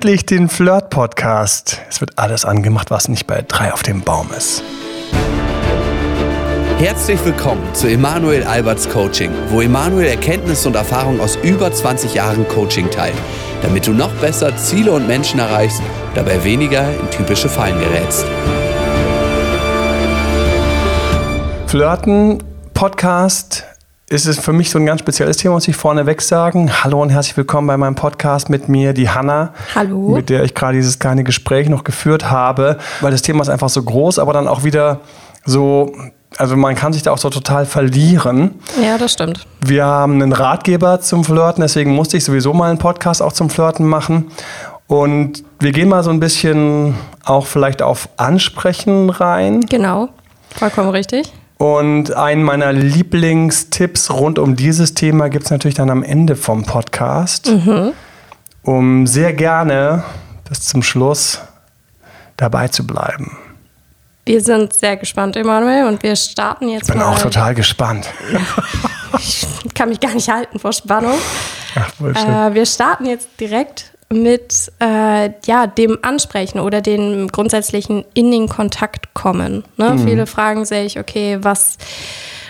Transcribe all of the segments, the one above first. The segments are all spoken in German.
endlich den Flirt-Podcast. Es wird alles angemacht, was nicht bei drei auf dem Baum ist. Herzlich willkommen zu Emanuel Alberts Coaching, wo Emanuel Erkenntnisse und Erfahrung aus über 20 Jahren Coaching teilt, damit du noch besser Ziele und Menschen erreichst, dabei weniger in typische Fallen gerätst. Flirten, Podcast, ist es für mich so ein ganz spezielles Thema, muss ich vorneweg sagen. Hallo und herzlich willkommen bei meinem Podcast mit mir, die Hanna. Hallo. Mit der ich gerade dieses kleine Gespräch noch geführt habe, weil das Thema ist einfach so groß, aber dann auch wieder so, also man kann sich da auch so total verlieren. Ja, das stimmt. Wir haben einen Ratgeber zum Flirten, deswegen musste ich sowieso mal einen Podcast auch zum Flirten machen. Und wir gehen mal so ein bisschen auch vielleicht auf Ansprechen rein. Genau, vollkommen richtig. Und einen meiner Lieblingstipps rund um dieses Thema gibt es natürlich dann am Ende vom Podcast, mhm. um sehr gerne bis zum Schluss dabei zu bleiben. Wir sind sehr gespannt, Emanuel, und wir starten jetzt Ich bin mal. auch total gespannt. Ich kann mich gar nicht halten vor Spannung. Ach. Äh, wir starten jetzt direkt mit äh, ja, dem Ansprechen oder dem grundsätzlichen in den Kontakt kommen. Ne? Mhm. Viele fragen sich, okay, was,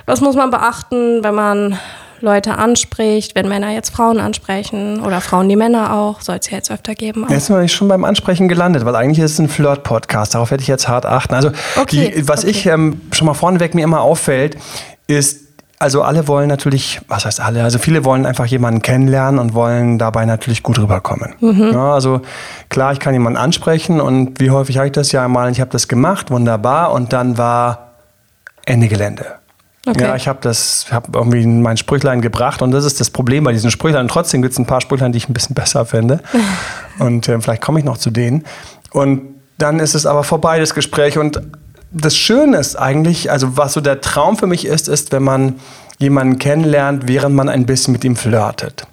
was muss man beachten, wenn man Leute anspricht, wenn Männer jetzt Frauen ansprechen oder Frauen die Männer auch, soll es ja jetzt öfter geben. auch. Jetzt sind wir schon beim Ansprechen gelandet, weil eigentlich ist es ein Flirt-Podcast. Darauf werde ich jetzt hart achten. Also, Okay, die, was okay. ich ähm, schon mal vorneweg mir immer auffällt, ist, also alle wollen natürlich, was heißt alle? Also viele wollen einfach jemanden kennenlernen und wollen dabei natürlich gut rüberkommen. Mhm. Ja, also klar, ich kann jemanden ansprechen und wie häufig habe ich das ja mal? Ich habe das gemacht, wunderbar, und dann war Ende Gelände. Okay. Ja, ich habe das, habe irgendwie mein Sprüchlein gebracht und das ist das Problem bei diesen Sprüchlein. Trotzdem gibt es ein paar Sprüchlein, die ich ein bisschen besser finde. und äh, vielleicht komme ich noch zu denen. Und dann ist es aber vorbei, das Gespräch. Und das Schöne ist eigentlich, also was so der Traum für mich ist, ist, wenn man jemanden kennenlernt, während man ein bisschen mit ihm flirtet.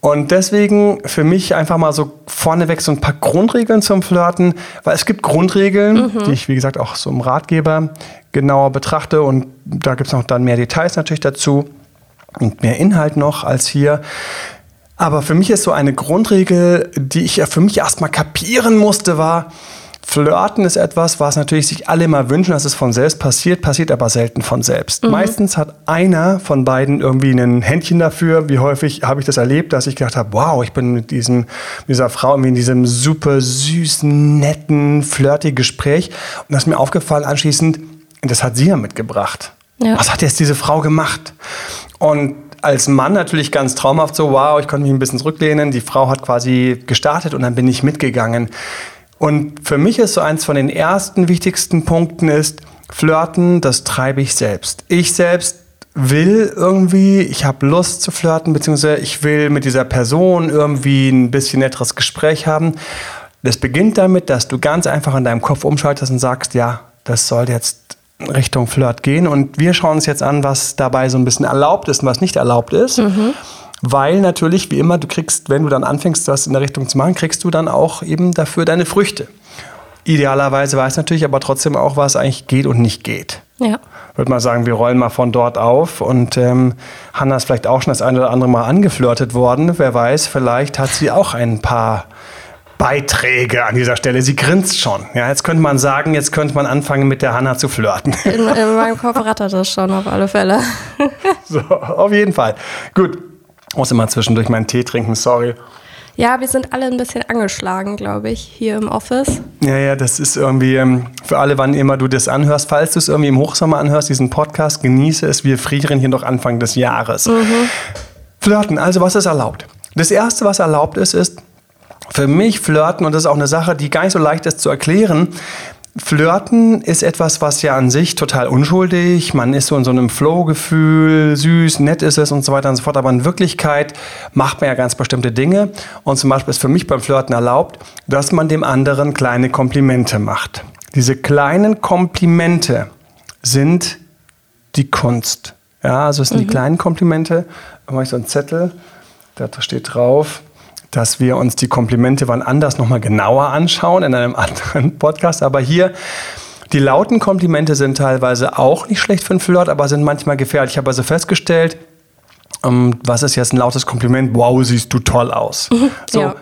Und deswegen für mich einfach mal so vorneweg so ein paar Grundregeln zum Flirten, weil es gibt Grundregeln, die ich, wie gesagt, auch so im Ratgeber genauer betrachte und da gibt es noch dann mehr Details natürlich dazu und mehr Inhalt noch als hier. Aber für mich ist so eine Grundregel, die ich ja für mich erstmal kapieren musste, war, Flirten ist etwas, was natürlich sich alle immer wünschen, dass es von selbst passiert, passiert aber selten von selbst. Meistens hat einer von beiden irgendwie ein Händchen dafür. Wie häufig habe ich das erlebt, dass ich gedacht habe, wow, ich bin mit diesem, mit dieser Frau irgendwie in diesem super süßen, netten, flirty Gespräch. Und das ist mir aufgefallen anschließend, das hat sie ja mitgebracht. Ja. Was hat jetzt diese Frau gemacht? Und als Mann natürlich ganz traumhaft so, wow, ich konnte mich ein bisschen zurücklehnen. Die Frau hat quasi gestartet und dann bin ich mitgegangen. Und für mich ist so eins von den ersten wichtigsten Punkten ist, flirten, das treibe ich selbst. Ich selbst will irgendwie, ich habe Lust zu flirten, beziehungsweise ich will mit dieser Person irgendwie ein bisschen netteres Gespräch haben. Das beginnt damit, dass du ganz einfach in deinem Kopf umschaltest und sagst, ja, das soll jetzt Richtung Flirt gehen. Und wir schauen uns jetzt an, was dabei so ein bisschen erlaubt ist und was nicht erlaubt ist. Weil natürlich, wie immer, du kriegst, wenn du dann anfängst, das in der Richtung zu machen, kriegst du dann auch eben dafür deine Früchte. Idealerweise weiß natürlich aber trotzdem auch, was eigentlich geht und nicht geht. Ja. Würde mal sagen, wir rollen mal von dort auf. Und ähm, Hanna ist vielleicht auch schon das eine oder andere Mal angeflirtet worden. Wer weiß, vielleicht hat sie auch ein paar Beiträge an dieser Stelle. Sie grinst schon. Ja, jetzt könnte man sagen, jetzt könnte man anfangen, mit der Hanna zu flirten. In, in meinem Kopf rattert das schon auf alle Fälle. so, auf jeden Fall. Gut. Muss immer zwischendurch meinen Tee trinken, sorry. Ja, wir sind alle ein bisschen angeschlagen, glaube ich, hier im Office. Ja, ja, das ist irgendwie ähm, für alle, wann immer du das anhörst. Falls du es irgendwie im Hochsommer anhörst, diesen Podcast, genieße es. Wir frieren hier noch Anfang des Jahres. Flirten, also was ist erlaubt? Das Erste, was erlaubt ist, ist für mich Flirten, und das ist auch eine Sache, die gar nicht so leicht ist zu erklären. Flirten ist etwas, was ja an sich total unschuldig, man ist so in so einem Flow-Gefühl, süß, nett ist es und so weiter und so fort, aber in Wirklichkeit macht man ja ganz bestimmte Dinge und zum Beispiel ist für mich beim Flirten erlaubt, dass man dem anderen kleine Komplimente macht. Diese kleinen Komplimente sind die Kunst. Ja, also es sind die kleinen Komplimente. Da mache ich so einen Zettel, da steht drauf, dass wir uns die Komplimente wann anders nochmal genauer anschauen in einem anderen Podcast. Aber hier, die lauten Komplimente sind teilweise auch nicht schlecht für einen Flirt, aber sind manchmal gefährlich. Ich habe also festgestellt, ähm, was ist jetzt ein lautes Kompliment? Wow, siehst du toll aus. So. Ja.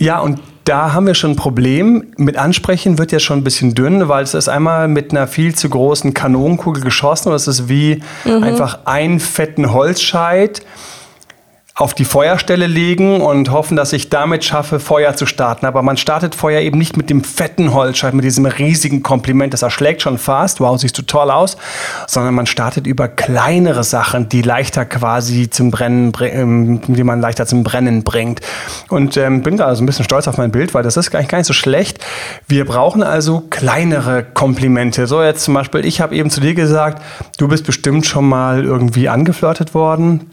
Ja, und da haben wir schon ein Problem. Mit Ansprechen wird ja schon ein bisschen dünn, weil es ist einmal mit einer viel zu großen Kanonenkugel geschossen und es ist wie mhm. einfach einen fetten Holzscheit auf die Feuerstelle legen und hoffen, dass ich damit schaffe, Feuer zu starten. Aber man startet Feuer eben nicht mit dem fetten Holzscheit, mit diesem riesigen Kompliment, das erschlägt schon fast, wow, siehst du toll aus, sondern man startet über kleinere Sachen, die leichter quasi zum Brennen, ähm, die man leichter zum Brennen bringt. Und ähm, bin da also ein bisschen stolz auf mein Bild, weil das ist nicht, gar nicht so schlecht. Wir brauchen also kleinere Komplimente. So jetzt zum Beispiel, ich habe eben zu dir gesagt, du bist bestimmt schon mal irgendwie angeflirtet worden.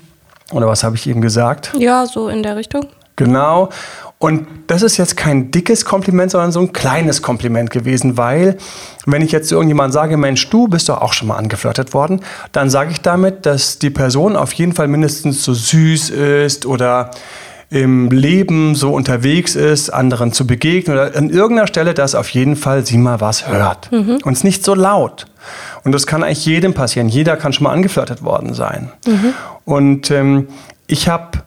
Oder was habe ich eben gesagt? Ja, so in der Richtung. Genau. Und das ist jetzt kein dickes Kompliment, sondern so ein kleines Kompliment gewesen, weil wenn ich jetzt zu irgendjemandem sage, Mensch, du bist doch auch schon mal angeflirtet worden, dann sage ich damit, dass die Person auf jeden Fall mindestens so süß ist oder im Leben so unterwegs ist, anderen zu begegnen oder an irgendeiner Stelle, dass auf jeden Fall sie mal was hört. Mhm. Und es nicht so laut. Und das kann eigentlich jedem passieren. Jeder kann schon mal angeflirtet worden sein. Mhm. Und ähm, ich habe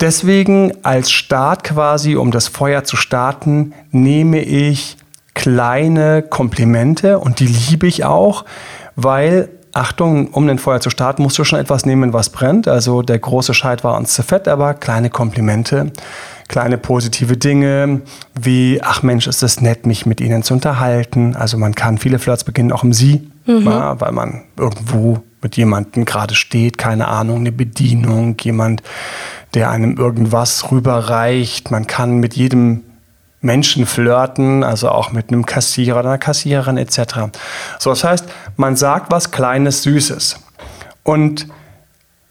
deswegen als Start quasi, um das Feuer zu starten, nehme ich kleine Komplimente und die liebe ich auch, weil Achtung, um den Feuer zu starten, musst du schon etwas nehmen, was brennt. Also der große Scheit war uns zu fett, aber kleine Komplimente, kleine positive Dinge, wie, ach Mensch, ist es nett, mich mit ihnen zu unterhalten. Also man kann viele Flirts beginnen, auch im Sie, mhm. ja, weil man irgendwo mit jemandem gerade steht, keine Ahnung, eine Bedienung, jemand, der einem irgendwas rüberreicht. Man kann mit jedem Menschen flirten, also auch mit einem Kassierer oder einer Kassiererin etc. So, das heißt, man sagt was Kleines, Süßes. Und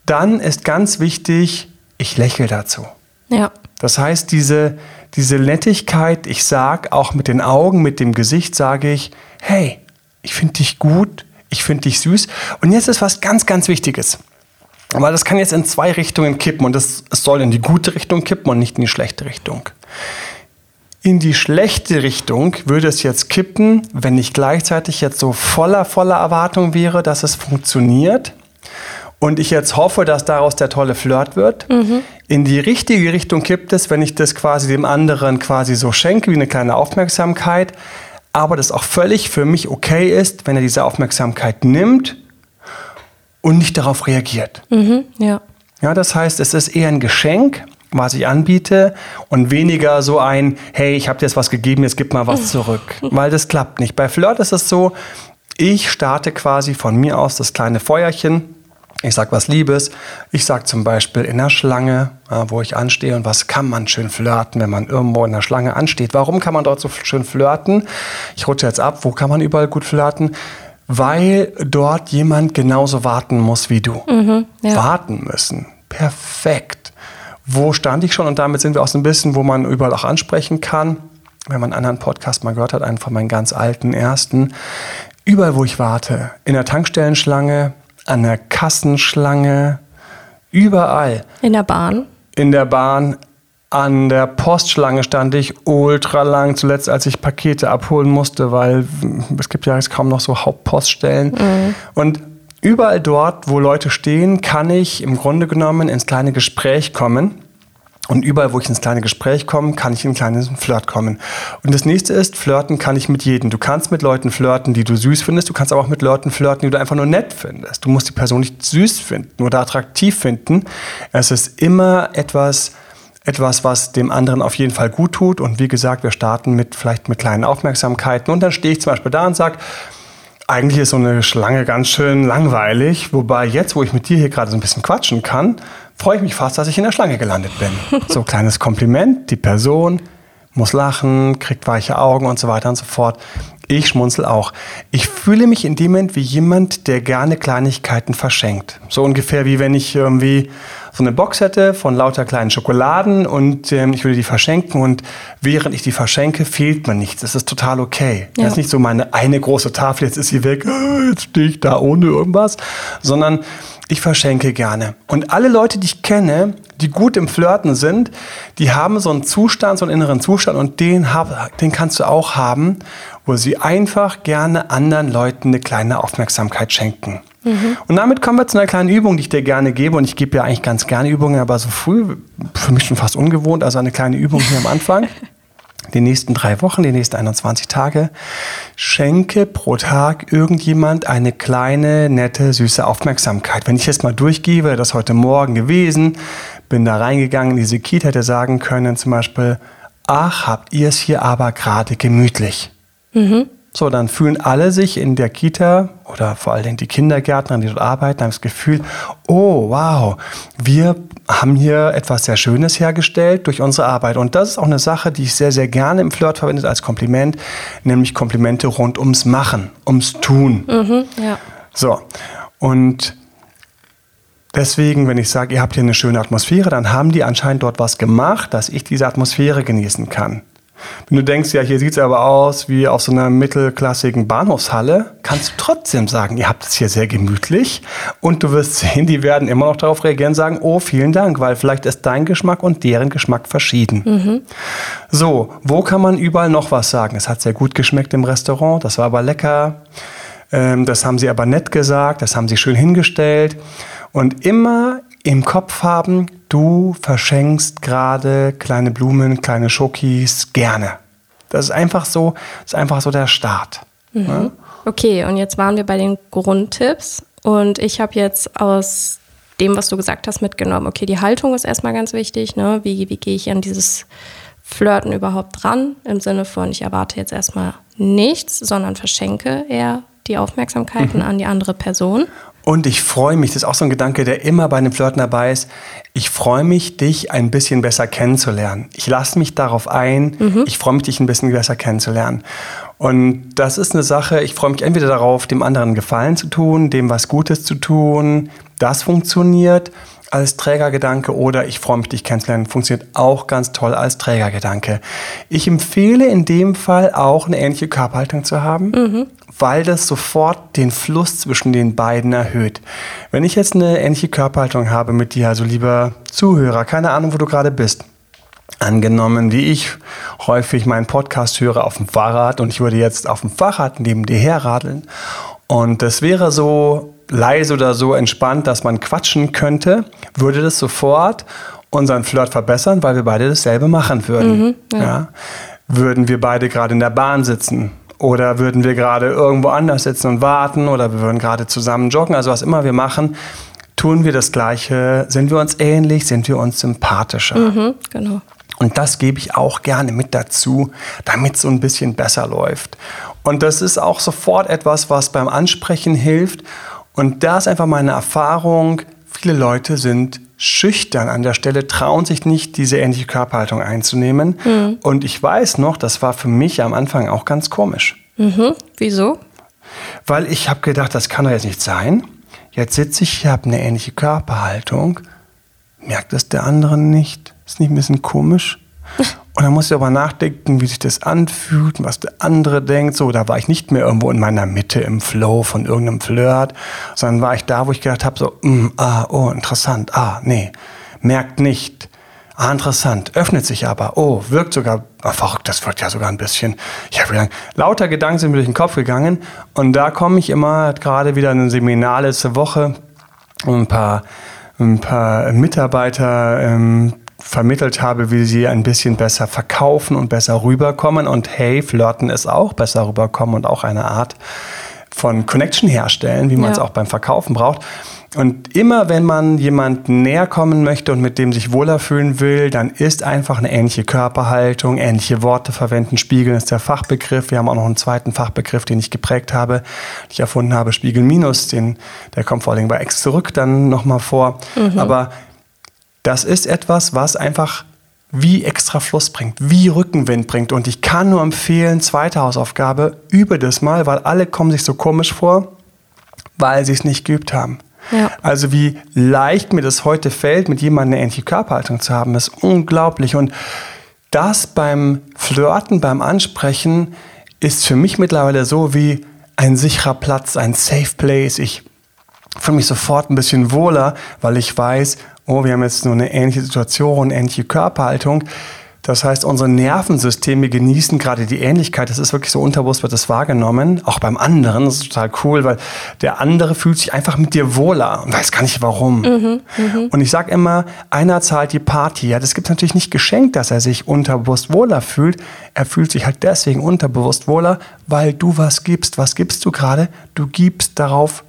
dann ist ganz wichtig, ich lächle dazu. Ja. Das heißt, diese, diese Nettigkeit, ich sage auch mit den Augen, mit dem Gesicht, sage ich, hey, ich finde dich gut, ich finde dich süß. Und jetzt ist was ganz, ganz Wichtiges. Aber das kann jetzt in zwei Richtungen kippen und es soll in die gute Richtung kippen und nicht in die schlechte Richtung. In die schlechte Richtung würde es jetzt kippen, wenn ich gleichzeitig jetzt so voller, voller Erwartung wäre, dass es funktioniert und ich jetzt hoffe, dass daraus der tolle Flirt wird. Mhm. In die richtige Richtung kippt es, wenn ich das quasi dem anderen quasi so schenke, wie eine kleine Aufmerksamkeit, aber das auch völlig für mich okay ist, wenn er diese Aufmerksamkeit nimmt und nicht darauf reagiert. Mhm, ja. Ja, das heißt, es ist eher ein Geschenk, was ich anbiete und weniger so ein, hey, ich habe dir jetzt was gegeben, jetzt gib mal was zurück. Weil das klappt nicht. Bei Flirt ist es so, ich starte quasi von mir aus das kleine Feuerchen. Ich sage was Liebes. Ich sage zum Beispiel in der Schlange, wo ich anstehe und was kann man schön flirten, wenn man irgendwo in der Schlange ansteht. Warum kann man dort so schön flirten? Ich rutsche jetzt ab. Wo kann man überall gut flirten? Weil dort jemand genauso warten muss wie du. Mhm, ja. Warten müssen. Perfekt wo stand ich schon? Und damit sind wir auch so ein bisschen, wo man überall auch ansprechen kann. Wenn man einen anderen Podcast mal gehört hat, einen von meinen ganz alten ersten. Überall, wo ich warte, in der Tankstellenschlange, an der Kassenschlange, überall. In der Bahn? In der Bahn, an der Postschlange stand ich ultra lang, zuletzt als ich Pakete abholen musste, weil es gibt ja jetzt kaum noch so Hauptpoststellen. Mhm. Und Überall dort, wo Leute stehen, kann ich im Grunde genommen ins kleine Gespräch kommen. Und überall, wo ich ins kleine Gespräch komme, kann ich in ein kleines Flirt kommen. Und das nächste ist, flirten kann ich mit jedem. Du kannst mit Leuten flirten, die du süß findest. Du kannst aber auch mit Leuten flirten, die du einfach nur nett findest. Du musst die Person nicht süß finden oder attraktiv finden. Es ist immer etwas, etwas, was dem anderen auf jeden Fall gut tut. Und wie gesagt, wir starten mit vielleicht mit kleinen Aufmerksamkeiten. Und dann stehe ich zum Beispiel da und sage, eigentlich ist so eine Schlange ganz schön langweilig, wobei jetzt, wo ich mit dir hier gerade so ein bisschen quatschen kann, freue ich mich fast, dass ich in der Schlange gelandet bin. so ein kleines Kompliment, die Person muss lachen, kriegt weiche Augen und so weiter und so fort. Ich schmunzel auch. Ich fühle mich in dem Moment wie jemand, der gerne Kleinigkeiten verschenkt. So ungefähr wie wenn ich irgendwie so eine Box hätte von lauter kleinen Schokoladen und ähm, ich würde die verschenken und während ich die verschenke, fehlt mir nichts. Das ist total okay. Ja. Das ist nicht so meine eine große Tafel, jetzt ist sie weg, jetzt stehe ich da ohne irgendwas, sondern ich verschenke gerne. Und alle Leute, die ich kenne, die gut im Flirten sind, die haben so einen Zustand, so einen inneren Zustand und den, hab, den kannst du auch haben, wo sie einfach gerne anderen Leuten eine kleine Aufmerksamkeit schenken. Mhm. Und damit kommen wir zu einer kleinen Übung, die ich dir gerne gebe. Und ich gebe ja eigentlich ganz gerne Übungen, aber so früh, für mich schon fast ungewohnt, also eine kleine Übung hier am Anfang. die nächsten drei Wochen, die nächsten 21 Tage, schenke pro Tag irgendjemand eine kleine, nette, süße Aufmerksamkeit. Wenn ich jetzt mal durchgebe, das heute Morgen gewesen, bin da reingegangen in diese Kita, hätte sagen können zum Beispiel, ach, habt ihr es hier aber gerade gemütlich. Mhm. So, dann fühlen alle sich in der Kita oder vor allen Dingen die Kindergärtner, die dort arbeiten, haben das Gefühl, oh wow, wir haben hier etwas sehr Schönes hergestellt durch unsere Arbeit. Und das ist auch eine Sache, die ich sehr, sehr gerne im Flirt verwende als Kompliment, nämlich Komplimente rund ums Machen, ums Tun. Mhm, ja. So, und deswegen, wenn ich sage, ihr habt hier eine schöne Atmosphäre, dann haben die anscheinend dort was gemacht, dass ich diese Atmosphäre genießen kann. Wenn du denkst, ja, hier sieht es aber aus wie auf so einer mittelklassigen Bahnhofshalle, kannst du trotzdem sagen, ihr habt es hier sehr gemütlich und du wirst sehen, die werden immer noch darauf reagieren und sagen, oh, vielen Dank, weil vielleicht ist dein Geschmack und deren Geschmack verschieden. Mhm. So, wo kann man überall noch was sagen? Es hat sehr gut geschmeckt im Restaurant, das war aber lecker. Ähm, das haben sie aber nett gesagt, das haben sie schön hingestellt. Und immer im Kopf haben, du verschenkst gerade kleine Blumen, kleine Schokis gerne. Das ist einfach so, ist einfach so der Start. Mhm. Ja? Okay, und jetzt waren wir bei den Grundtipps und ich habe jetzt aus dem, was du gesagt hast, mitgenommen. Okay, die Haltung ist erstmal ganz wichtig. Ne? Wie, wie gehe ich an dieses Flirten überhaupt ran? Im Sinne von, ich erwarte jetzt erstmal nichts, sondern verschenke eher die Aufmerksamkeiten mhm. an die andere Person. Und ich freue mich, das ist auch so ein Gedanke, der immer bei einem Flirten dabei ist. Ich freue mich, dich ein bisschen besser kennenzulernen. Ich lasse mich darauf ein. Mhm. Ich freue mich, dich ein bisschen besser kennenzulernen. Und das ist eine Sache, ich freue mich entweder darauf, dem anderen Gefallen zu tun, dem was Gutes zu tun. Das funktioniert als Trägergedanke oder ich freue mich, dich kennenzulernen, funktioniert auch ganz toll als Trägergedanke. Ich empfehle in dem Fall auch eine ähnliche Körperhaltung zu haben, mhm. weil das sofort den Fluss zwischen den beiden erhöht. Wenn ich jetzt eine ähnliche Körperhaltung habe mit dir, also lieber Zuhörer, keine Ahnung, wo du gerade bist, Angenommen, wie ich häufig meinen Podcast höre auf dem Fahrrad und ich würde jetzt auf dem Fahrrad neben dir herradeln und das wäre so leise oder so entspannt, dass man quatschen könnte, würde das sofort unseren Flirt verbessern, weil wir beide dasselbe machen würden. Mhm, ja. Ja? Würden wir beide gerade in der Bahn sitzen oder würden wir gerade irgendwo anders sitzen und warten oder wir würden gerade zusammen joggen, also was immer wir machen, tun wir das Gleiche, sind wir uns ähnlich, sind wir uns sympathischer. Mhm, genau. Und das gebe ich auch gerne mit dazu, damit es so ein bisschen besser läuft. Und das ist auch sofort etwas, was beim Ansprechen hilft und da ist einfach meine Erfahrung, viele Leute sind schüchtern an der Stelle, trauen sich nicht, diese ähnliche Körperhaltung einzunehmen. Mhm. Und ich weiß noch, das war für mich am Anfang auch ganz komisch. Mhm. Wieso? Weil ich habe gedacht, das kann doch jetzt nicht sein. Jetzt sitze ich hier, habe eine ähnliche Körperhaltung. Merkt das der andere nicht? Ist nicht ein bisschen komisch? Und dann muss ich aber nachdenken, wie sich das anfühlt, was der andere denkt. So, da war ich nicht mehr irgendwo in meiner Mitte im Flow von irgendeinem Flirt, sondern war ich da, wo ich gedacht habe, so, mm, ah, oh, interessant, ah, nee, merkt nicht. Ah, interessant, öffnet sich aber. Oh, wirkt sogar, ah, verrückt, das wirkt ja sogar ein bisschen. Ich habe gedacht, lauter Gedanken sind mir durch den Kopf gegangen. Und da komme ich immer, gerade wieder in ein Seminar letzte Woche, ein paar, ein paar Mitarbeiter ähm, vermittelt habe, wie sie ein bisschen besser verkaufen und besser rüberkommen. Und hey, Flirten ist auch besser rüberkommen und auch eine Art von Connection herstellen, wie man ja. es auch beim Verkaufen braucht. Und immer wenn man jemanden näher kommen möchte und mit dem sich wohler fühlen will, dann ist einfach eine ähnliche Körperhaltung, ähnliche Worte verwenden. Spiegeln ist der Fachbegriff. Wir haben auch noch einen zweiten Fachbegriff, den ich geprägt habe, den ich erfunden habe, Spiegel minus, den, der kommt vor allem bei X zurück dann nochmal vor. Mhm. Aber das ist etwas, was einfach wie extra Fluss bringt, wie Rückenwind bringt. Und ich kann nur empfehlen, zweite Hausaufgabe, übe das mal, weil alle kommen sich so komisch vor, weil sie es nicht geübt haben. Ja. Also wie leicht mir das heute fällt, mit jemandem eine ähnliche Körperhaltung zu haben, ist unglaublich. Und das beim Flirten, beim Ansprechen ist für mich mittlerweile so wie ein sicherer Platz, ein Safe Place. Ich fühle mich sofort ein bisschen wohler, weil ich weiß, oh, wir haben jetzt nur eine ähnliche Situation, ähnliche Körperhaltung. Das heißt, unsere Nervensysteme genießen gerade die Ähnlichkeit. Das ist wirklich so unterbewusst wird das wahrgenommen. Auch beim anderen. Das ist total cool, weil der andere fühlt sich einfach mit dir wohler und weiß gar nicht warum. Mhm, mh. Und ich sage immer, einer zahlt die Party. Ja, das gibt natürlich nicht geschenkt, dass er sich unterbewusst wohler fühlt. Er fühlt sich halt deswegen unterbewusst wohler, weil du was gibst. Was gibst du gerade? Du gibst darauf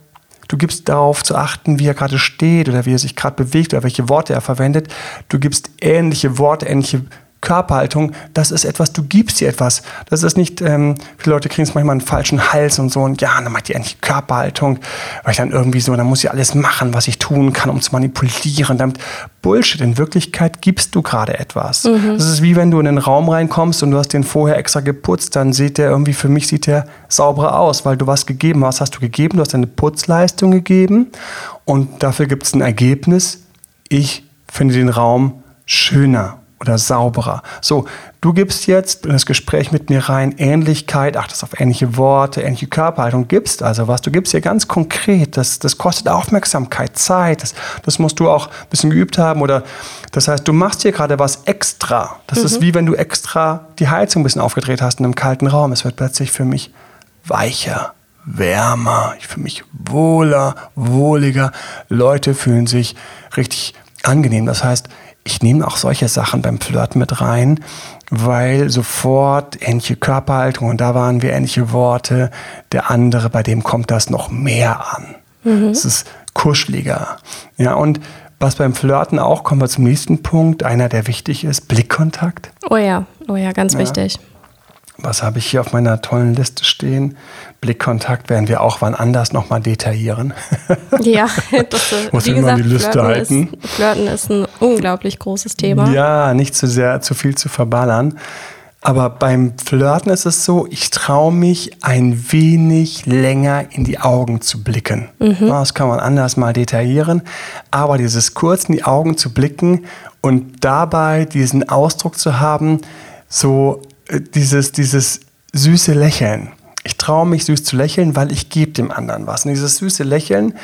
Du gibst darauf zu achten, wie er gerade steht oder wie er sich gerade bewegt oder welche Worte er verwendet. Du gibst ähnliche Worte, ähnliche Körperhaltung, das ist etwas, du gibst dir etwas. Das ist nicht, ähm, viele Leute kriegen es manchmal einen falschen Hals und so und ja, dann macht die endlich Körperhaltung, weil ich dann irgendwie so, dann muss ich alles machen, was ich tun kann, um zu manipulieren. Damit Bullshit. In Wirklichkeit gibst du gerade etwas. Mhm. Das ist wie wenn du in den Raum reinkommst und du hast den vorher extra geputzt, dann sieht der irgendwie, für mich sieht der sauberer aus, weil du was gegeben hast. Hast du gegeben, du hast eine Putzleistung gegeben und dafür gibt es ein Ergebnis. Ich finde den Raum schöner oder sauberer. So, du gibst jetzt in das Gespräch mit mir rein Ähnlichkeit, achtest auf ähnliche Worte, ähnliche Körperhaltung, gibst also was. Du gibst hier ganz konkret. Das, das kostet Aufmerksamkeit, Zeit. Das, das musst du auch ein bisschen geübt haben. Oder das heißt, du machst hier gerade was extra. Das mhm. ist wie wenn du extra die Heizung ein bisschen aufgedreht hast in einem kalten Raum. Es wird plötzlich für mich weicher, wärmer. Ich fühle mich wohler, wohliger. Leute fühlen sich richtig angenehm. Das heißt, ich nehme auch solche Sachen beim Flirten mit rein, weil sofort ähnliche Körperhaltung und da waren wir ähnliche Worte. Der andere, bei dem kommt das noch mehr an. Mhm. Es ist kuscheliger. Ja, und was beim Flirten auch, kommen wir zum nächsten Punkt, einer, der wichtig ist, Blickkontakt. Oh ja, oh ja, ganz ja. wichtig. Was habe ich hier auf meiner tollen Liste stehen? Blickkontakt werden wir auch wann anders nochmal detaillieren. Ja, das äh, muss immer die Liste Flirten halten. Ist, Flirten ist ein unglaublich großes Thema. Ja, nicht zu sehr, zu viel zu verballern. Aber beim Flirten ist es so, ich traue mich ein wenig länger in die Augen zu blicken. Mhm. Das kann man anders mal detaillieren. Aber dieses kurz in die Augen zu blicken und dabei diesen Ausdruck zu haben, so dieses, dieses süße Lächeln. Ich traue mich süß zu lächeln, weil ich gebe dem anderen was. Und dieses süße Lächeln,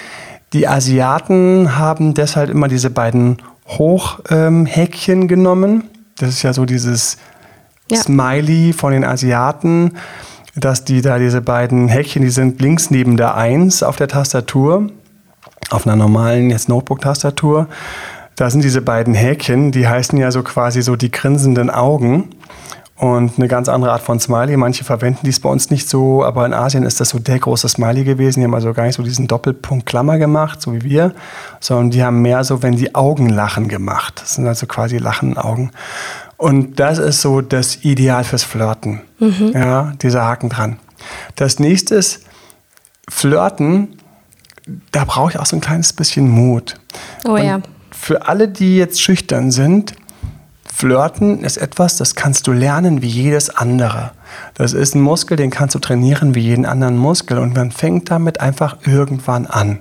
die Asiaten haben deshalb immer diese beiden Hochhäkchen ähm, genommen. Das ist ja so dieses ja. Smiley von den Asiaten, dass die da diese beiden Häkchen, die sind links neben der Eins auf der Tastatur, auf einer normalen jetzt Notebook-Tastatur. Da sind diese beiden Häkchen, die heißen ja so quasi so die grinsenden Augen und eine ganz andere Art von Smiley. Manche verwenden dies bei uns nicht so, aber in Asien ist das so der große Smiley gewesen. Die haben also gar nicht so diesen Doppelpunkt Klammer gemacht, so wie wir, sondern die haben mehr so, wenn die Augen lachen gemacht. Das sind also quasi lachende Augen. Und das ist so das Ideal fürs Flirten. Mhm. Ja, dieser Haken dran. Das nächste ist Flirten. Da brauche ich auch so ein kleines bisschen Mut. Oh Und ja. Für alle, die jetzt schüchtern sind, Flirten ist etwas, das kannst du lernen wie jedes andere. Das ist ein Muskel, den kannst du trainieren wie jeden anderen Muskel. Und man fängt damit einfach irgendwann an.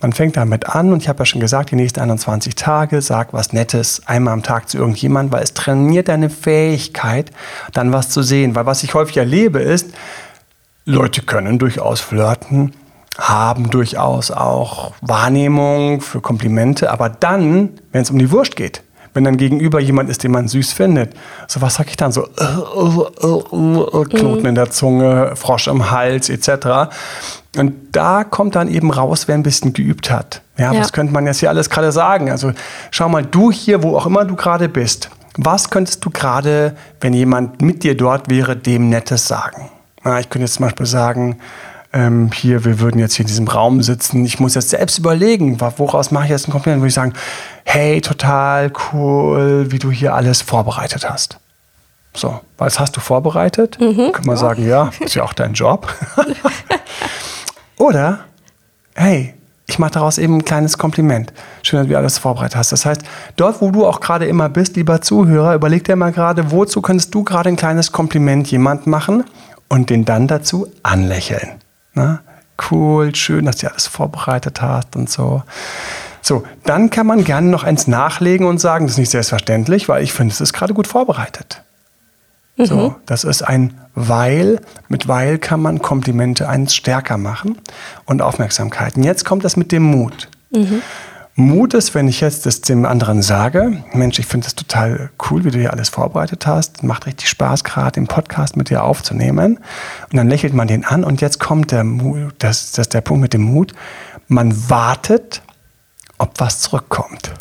Man fängt damit an und ich habe ja schon gesagt, die nächsten 21 Tage, sag was Nettes einmal am Tag zu irgendjemandem, weil es trainiert deine Fähigkeit, dann was zu sehen. Weil was ich häufig erlebe ist, Leute können durchaus flirten, haben durchaus auch Wahrnehmung für Komplimente, aber dann, wenn es um die Wurst geht, wenn dann gegenüber jemand ist, den man süß findet, so was sag ich dann so, äh, äh, äh, Knoten in der Zunge, Frosch im Hals etc. Und da kommt dann eben raus, wer ein bisschen geübt hat. Ja, ja. was könnte man jetzt hier alles gerade sagen? Also schau mal, du hier, wo auch immer du gerade bist, was könntest du gerade, wenn jemand mit dir dort wäre, dem Nettes sagen? Ja, ich könnte jetzt zum Beispiel sagen, ähm, hier, wir würden jetzt hier in diesem Raum sitzen. Ich muss jetzt selbst überlegen, woraus mache ich jetzt ein Kompliment? Würde ich sagen, hey, total cool, wie du hier alles vorbereitet hast. So, was hast du vorbereitet? Mhm, Kann man ja. sagen, ja, ist ja auch dein Job. Oder, hey, ich mache daraus eben ein kleines Kompliment. Schön, dass du alles vorbereitet hast. Das heißt, dort, wo du auch gerade immer bist, lieber Zuhörer, überleg dir mal gerade, wozu könntest du gerade ein kleines Kompliment jemand machen und den dann dazu anlächeln. Na, cool, schön, dass du alles vorbereitet hast und so. So, dann kann man gerne noch eins nachlegen und sagen, das ist nicht selbstverständlich, weil ich finde, es ist gerade gut vorbereitet. Mhm. So, das ist ein Weil. Mit Weil kann man Komplimente eins stärker machen und Aufmerksamkeiten. Jetzt kommt das mit dem Mut. Mhm. Mut ist, wenn ich jetzt das dem anderen sage, Mensch, ich finde das total cool, wie du hier alles vorbereitet hast. Macht richtig Spaß, gerade den Podcast mit dir aufzunehmen. Und dann lächelt man den an und jetzt kommt der Mut, das, das ist der Punkt mit dem Mut. Man wartet, ob was zurückkommt.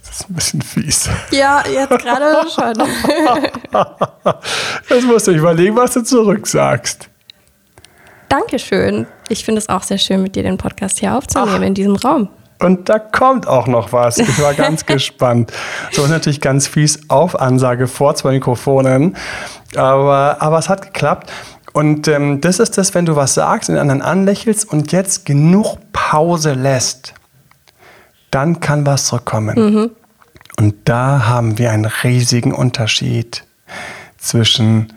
Das ist ein bisschen fies. Ja, jetzt gerade schon. Jetzt musst du überlegen, was du zurücksagst. Dankeschön. Ich finde es auch sehr schön, mit dir den Podcast hier aufzunehmen, Ach. in diesem Raum. Und da kommt auch noch was. Ich war ganz gespannt. So ist natürlich ganz fies auf Ansage vor zwei Mikrofonen. Aber, aber es hat geklappt. Und ähm, das ist das, wenn du was sagst, den anderen anlächelst und jetzt genug Pause lässt, dann kann was zurückkommen. Und da haben wir einen riesigen Unterschied zwischen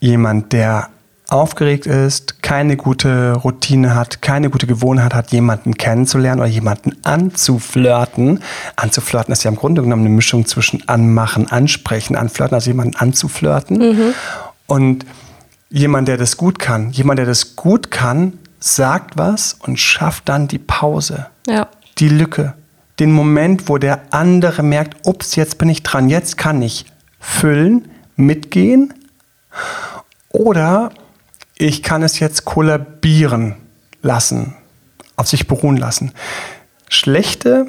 jemand, der aufgeregt ist, keine gute Routine hat, keine gute Gewohnheit hat, jemanden kennenzulernen oder jemanden anzuflirten. Anzuflirten ist ja im Grunde genommen eine Mischung zwischen anmachen, ansprechen, anflirten, also jemanden anzuflirten. Und jemand, der das gut kann, jemand, der das gut kann, sagt was und schafft dann die Pause, Ja. die Lücke, den Moment, wo der andere merkt, ups, jetzt bin ich dran, jetzt kann ich füllen, mitgehen oder ich kann es jetzt kollabieren lassen, auf sich beruhen lassen. Schlechte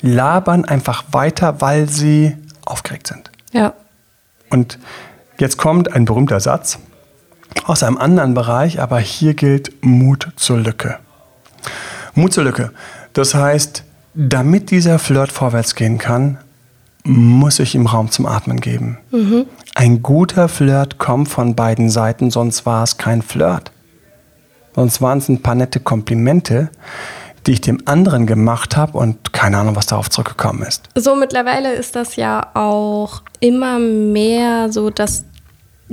labern einfach weiter, weil sie aufgeregt sind. Ja. Und jetzt kommt ein berühmter Satz aus einem anderen Bereich, aber hier gilt Mut zur Lücke. Mut zur Lücke. Das heißt, damit dieser Flirt vorwärts gehen kann, muss ich ihm Raum zum Atmen geben. Ein guter Flirt kommt von beiden Seiten, sonst war es kein Flirt. Sonst waren es ein paar nette Komplimente, die ich dem anderen gemacht habe und keine Ahnung, was darauf zurückgekommen ist. So mittlerweile ist das ja auch immer mehr so, dass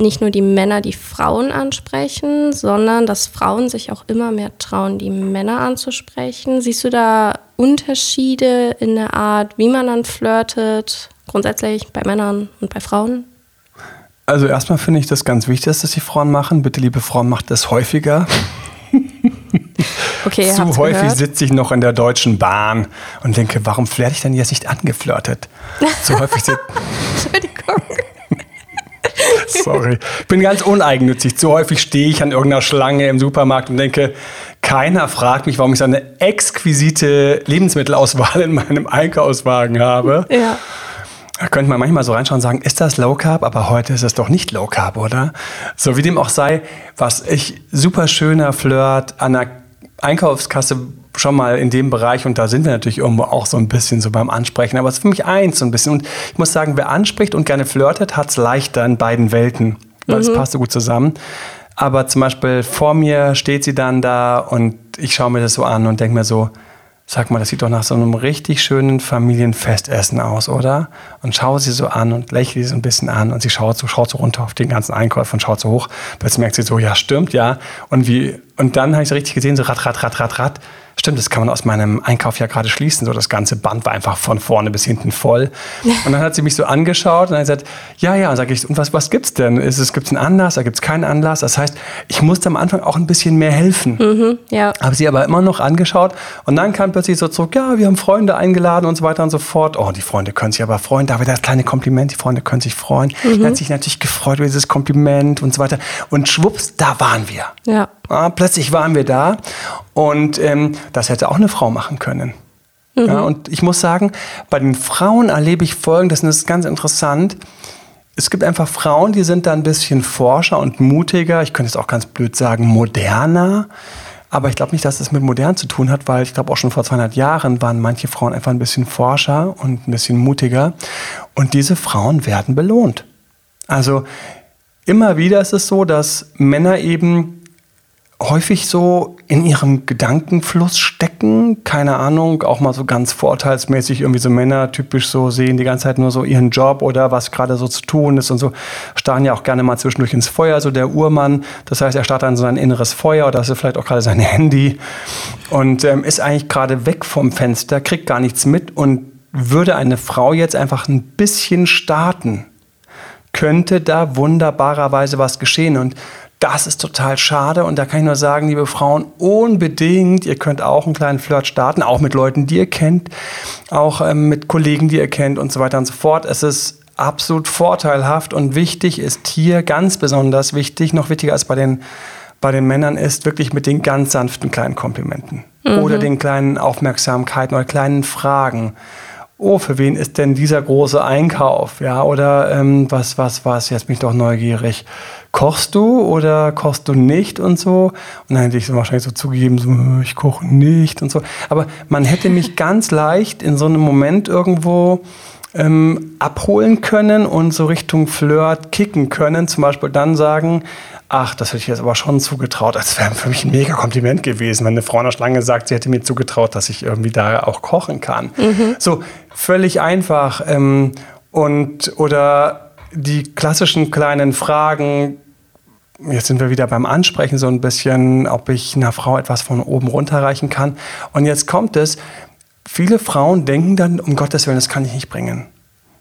nicht nur die Männer die Frauen ansprechen, sondern dass Frauen sich auch immer mehr trauen, die Männer anzusprechen. Siehst du da Unterschiede in der Art, wie man dann flirtet, grundsätzlich bei Männern und bei Frauen? Also erstmal finde ich das ganz wichtig, dass das die Frauen machen. Bitte, liebe Frauen, macht das häufiger. Okay, Zu häufig gehört. sitze ich noch in der Deutschen Bahn und denke, warum werde ich denn jetzt nicht angeflirtet? Zu häufig sitze Entschuldigung. Sorry. Ich bin ganz uneigennützig. Zu häufig stehe ich an irgendeiner Schlange im Supermarkt und denke, keiner fragt mich, warum ich so eine exquisite Lebensmittelauswahl in meinem Einkaufswagen habe. Ja. Da könnte man manchmal so reinschauen und sagen, ist das Low Carb? Aber heute ist es doch nicht Low Carb, oder? So wie dem auch sei, was ich super schöner Flirt an der Einkaufskasse schon mal in dem Bereich und da sind wir natürlich irgendwo auch so ein bisschen so beim Ansprechen, aber es ist für mich eins so ein bisschen und ich muss sagen, wer anspricht und gerne flirtet, hat es leichter in beiden Welten, weil es passt so gut zusammen. Aber zum Beispiel vor mir steht sie dann da und ich schaue mir das so an und denke mir so, Sag mal, das sieht doch nach so einem richtig schönen Familienfestessen aus, oder? Und schaue sie so an und lächle sie so ein bisschen an und sie schaut so, schaut so runter auf den ganzen Einkauf und schaut so hoch. Plötzlich merkt sie so, ja, stimmt, ja. Und wie, und dann habe ich so richtig gesehen, so rat, rat, rat, rat, rat. Stimmt, das kann man aus meinem Einkauf ja gerade schließen. So das ganze Band war einfach von vorne bis hinten voll. Und dann hat sie mich so angeschaut und dann gesagt, ja, ja, und sage ich, und was, was gibt's denn? Ist es, gibt's einen Anlass? Da gibt's keinen Anlass. Das heißt, ich musste am Anfang auch ein bisschen mehr helfen. Ja. Habe sie aber immer noch angeschaut und dann kam plötzlich so zurück, ja, wir haben Freunde eingeladen und so weiter und so fort. Oh, die Freunde können sich aber freuen. Da wieder das kleine Kompliment, die Freunde können sich freuen. Mhm. hat sich natürlich gefreut über dieses Kompliment und so weiter. Und schwupps, da waren wir. Ja. Ah, plötzlich waren wir da und ähm, das hätte auch eine Frau machen können. Ja, und ich muss sagen, bei den Frauen erlebe ich Folgendes, und das ist ganz interessant. Es gibt einfach Frauen, die sind da ein bisschen forscher und mutiger. Ich könnte jetzt auch ganz blöd sagen, moderner. Aber ich glaube nicht, dass es mit modern zu tun hat, weil ich glaube auch schon vor 200 Jahren waren manche Frauen einfach ein bisschen forscher und ein bisschen mutiger. Und diese Frauen werden belohnt. Also immer wieder ist es so, dass Männer eben häufig so in ihrem Gedankenfluss stecken. Keine Ahnung, auch mal so ganz vorteilsmäßig irgendwie so Männer typisch so sehen die ganze Zeit nur so ihren Job oder was gerade so zu tun ist und so starren ja auch gerne mal zwischendurch ins Feuer, so der Uhrmann. Das heißt, er startet dann so ein inneres Feuer oder ist vielleicht auch gerade sein Handy und ähm, ist eigentlich gerade weg vom Fenster, kriegt gar nichts mit und würde eine Frau jetzt einfach ein bisschen starten, könnte da wunderbarerweise was geschehen und Das ist total schade und da kann ich nur sagen, liebe Frauen, unbedingt, ihr könnt auch einen kleinen Flirt starten, auch mit Leuten, die ihr kennt, auch ähm, mit Kollegen, die ihr kennt und so weiter und so fort. Es ist absolut vorteilhaft und wichtig ist hier ganz besonders wichtig, noch wichtiger als bei den, bei den Männern ist, wirklich mit den ganz sanften kleinen Komplimenten mhm. oder den kleinen Aufmerksamkeiten oder kleinen Fragen oh, für wen ist denn dieser große Einkauf? Ja, oder ähm, was, was, was, jetzt bin ich doch neugierig. Kochst du oder kochst du nicht und so? Und dann hätte ich so wahrscheinlich so zugegeben, so, ich koche nicht und so. Aber man hätte mich ganz leicht in so einem Moment irgendwo ähm, abholen können und so Richtung Flirt kicken können. Zum Beispiel dann sagen, ach, das hätte ich jetzt aber schon zugetraut. Das wäre für mich ein mega Kompliment gewesen, wenn eine Frau in der Schlange sagt, sie hätte mir zugetraut, dass ich irgendwie da auch kochen kann. Mhm. So, völlig einfach. Ähm, und, oder die klassischen kleinen Fragen, jetzt sind wir wieder beim Ansprechen so ein bisschen, ob ich einer Frau etwas von oben runterreichen kann. Und jetzt kommt es, viele Frauen denken dann, um Gottes Willen, das kann ich nicht bringen.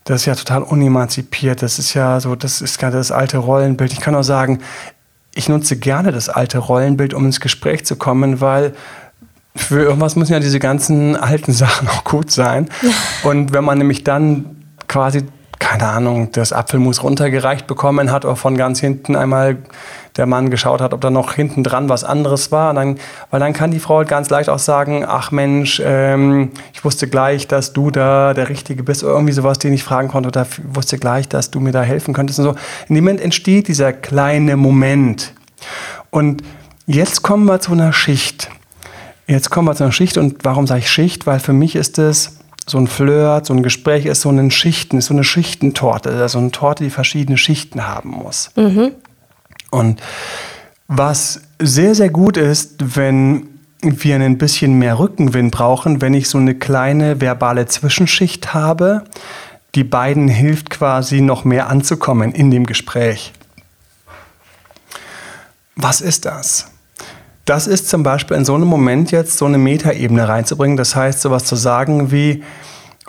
Das ist ja total unemanzipiert. Das ist ja so, das ist gerade das alte Rollenbild. Ich kann auch sagen, ich nutze gerne das alte Rollenbild, um ins Gespräch zu kommen, weil für irgendwas müssen ja diese ganzen alten Sachen auch gut sein. Und wenn man nämlich dann quasi, keine Ahnung, das Apfelmus runtergereicht bekommen hat oder von ganz hinten einmal der Mann geschaut hat, ob da noch hinten dran was anderes war. Dann, weil dann kann die Frau halt ganz leicht auch sagen, ach Mensch, ähm, ich wusste gleich, dass du da der Richtige bist oder irgendwie sowas, den ich fragen konnte oder wusste gleich, dass du mir da helfen könntest und so. In dem Moment entsteht dieser kleine Moment. Und jetzt kommen wir zu einer Schicht. Jetzt kommen wir zu einer Schicht und warum sage ich Schicht? Weil für mich ist es so ein Flirt, so ein Gespräch ist so ein Schichten, ist so eine Schichtentorte, also eine Torte, die verschiedene Schichten haben muss. Mhm. Und was sehr, sehr gut ist, wenn wir ein bisschen mehr Rückenwind brauchen, wenn ich so eine kleine verbale Zwischenschicht habe, die beiden hilft quasi noch mehr anzukommen in dem Gespräch. Was ist das? Das ist zum Beispiel in so einem Moment jetzt so eine Metaebene reinzubringen. Das heißt, sowas zu sagen wie,